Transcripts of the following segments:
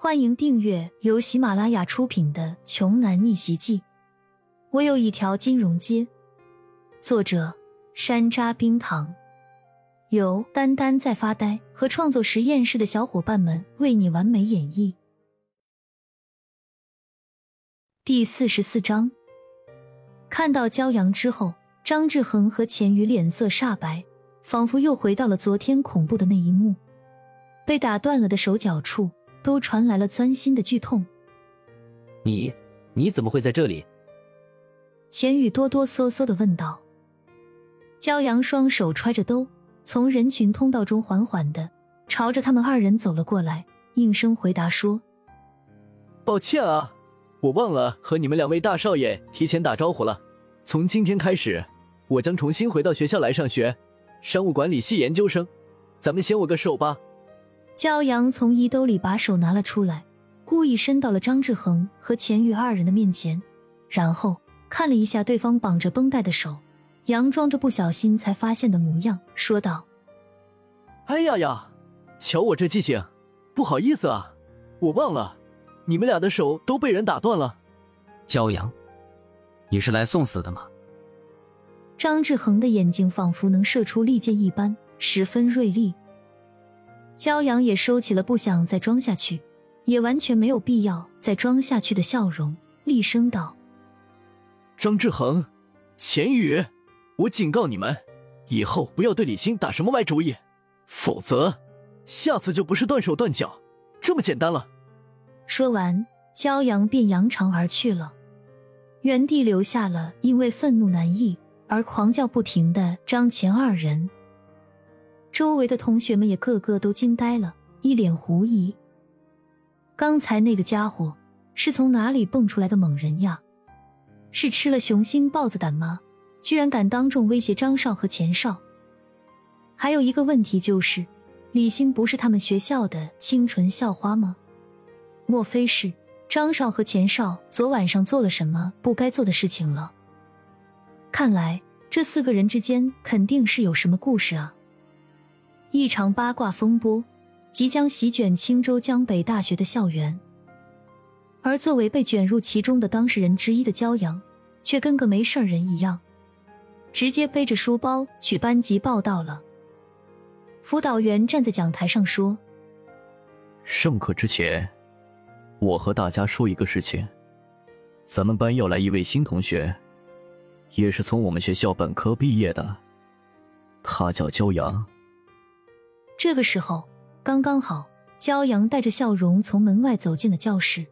欢迎订阅由喜马拉雅出品的《穷男逆袭记》。我有一条金融街。作者：山楂冰糖，由丹丹在发呆和创作实验室的小伙伴们为你完美演绎。第四十四章。看到骄阳之后，张志恒和钱宇脸色煞白，仿佛又回到了昨天恐怖的那一幕，被打断了的手脚处。都传来了钻心的剧痛。你，你怎么会在这里？钱宇哆哆嗦嗦的问道。骄阳双手揣着兜，从人群通道中缓缓的朝着他们二人走了过来，应声回答说：“抱歉啊，我忘了和你们两位大少爷提前打招呼了。从今天开始，我将重新回到学校来上学，商务管理系研究生。咱们先握个手吧。”骄阳从衣兜里把手拿了出来，故意伸到了张志恒和钱宇二人的面前，然后看了一下对方绑着绷带的手，佯装着不小心才发现的模样，说道：“哎呀呀，瞧我这记性，不好意思啊，我忘了，你们俩的手都被人打断了。”骄阳，你是来送死的吗？张志恒的眼睛仿佛能射出利剑一般，十分锐利。骄阳也收起了不想再装下去，也完全没有必要再装下去的笑容，厉声道：“张志恒，钱宇，我警告你们，以后不要对李欣打什么歪主意，否则下次就不是断手断脚这么简单了。”说完，骄阳便扬长而去了，原地留下了因为愤怒难抑而狂叫不停的张钱二人。周围的同学们也个个都惊呆了，一脸狐疑。刚才那个家伙是从哪里蹦出来的猛人呀？是吃了雄心豹子胆吗？居然敢当众威胁张少和钱少？还有一个问题就是，李欣不是他们学校的清纯校花吗？莫非是张少和钱少昨晚上做了什么不该做的事情了？看来这四个人之间肯定是有什么故事啊！一场八卦风波即将席卷青州江北大学的校园，而作为被卷入其中的当事人之一的骄阳，却跟个没事人一样，直接背着书包去班级报道了。辅导员站在讲台上说：“上课之前，我和大家说一个事情，咱们班要来一位新同学，也是从我们学校本科毕业的，他叫骄阳。”这个时候，刚刚好，骄阳带着笑容从门外走进了教室。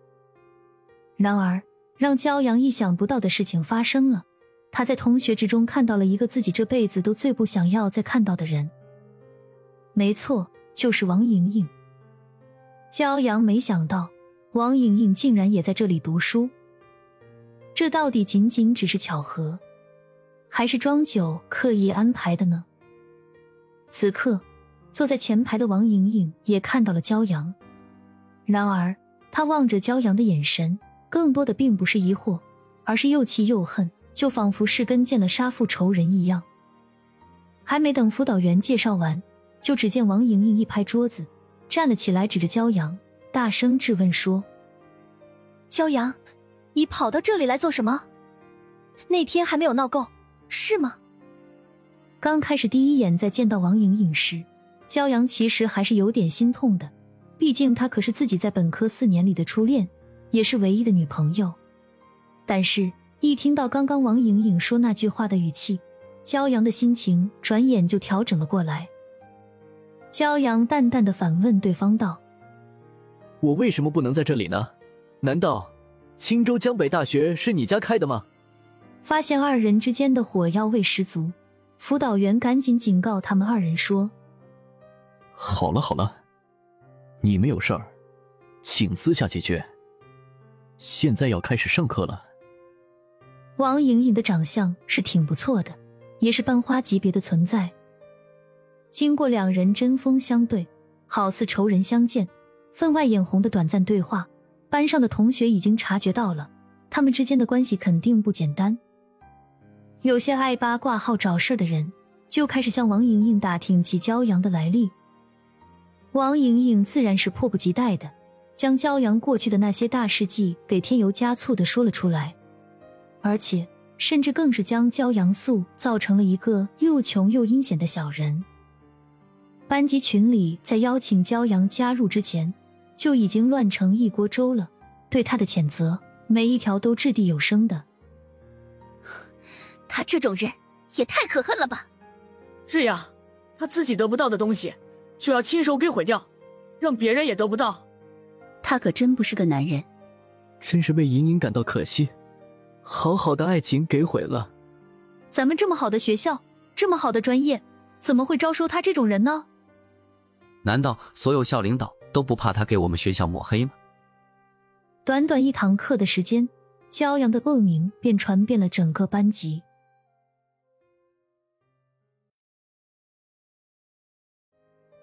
然而，让骄阳意想不到的事情发生了，他在同学之中看到了一个自己这辈子都最不想要再看到的人。没错，就是王莹莹。骄阳没想到，王莹莹竟然也在这里读书。这到底仅仅只是巧合，还是庄九刻意安排的呢？此刻。坐在前排的王莹莹也看到了骄阳，然而她望着骄阳的眼神，更多的并不是疑惑，而是又气又恨，就仿佛是跟见了杀父仇人一样。还没等辅导员介绍完，就只见王莹莹一拍桌子，站了起来，指着骄阳，大声质问说：“骄阳，你跑到这里来做什么？那天还没有闹够，是吗？”刚开始第一眼在见到王莹莹时。骄阳其实还是有点心痛的，毕竟她可是自己在本科四年里的初恋，也是唯一的女朋友。但是，一听到刚刚王莹莹说那句话的语气，骄阳的心情转眼就调整了过来。骄阳淡淡的反问对方道：“我为什么不能在这里呢？难道青州江北大学是你家开的吗？”发现二人之间的火药味十足，辅导员赶紧警告他们二人说。好了好了，你们有事儿，请私下解决。现在要开始上课了。王莹莹的长相是挺不错的，也是班花级别的存在。经过两人针锋相对，好似仇人相见，分外眼红的短暂对话，班上的同学已经察觉到了，他们之间的关系肯定不简单。有些爱八卦、好找事的人，就开始向王莹莹打听起骄阳的来历。王莹莹自然是迫不及待的，将骄阳过去的那些大事迹给添油加醋的说了出来，而且甚至更是将骄阳塑造成了一个又穷又阴险的小人。班级群里在邀请骄阳加入之前，就已经乱成一锅粥了，对他的谴责每一条都掷地有声的。他这种人也太可恨了吧！是呀，他自己得不到的东西，就要亲手给毁掉，让别人也得不到。他可真不是个男人，真是为莹莹感到可惜。好好的爱情给毁了。咱们这么好的学校，这么好的专业，怎么会招收他这种人呢？难道所有校领导都不怕他给我们学校抹黑吗？短短一堂课的时间，骄阳的恶名便传遍了整个班级。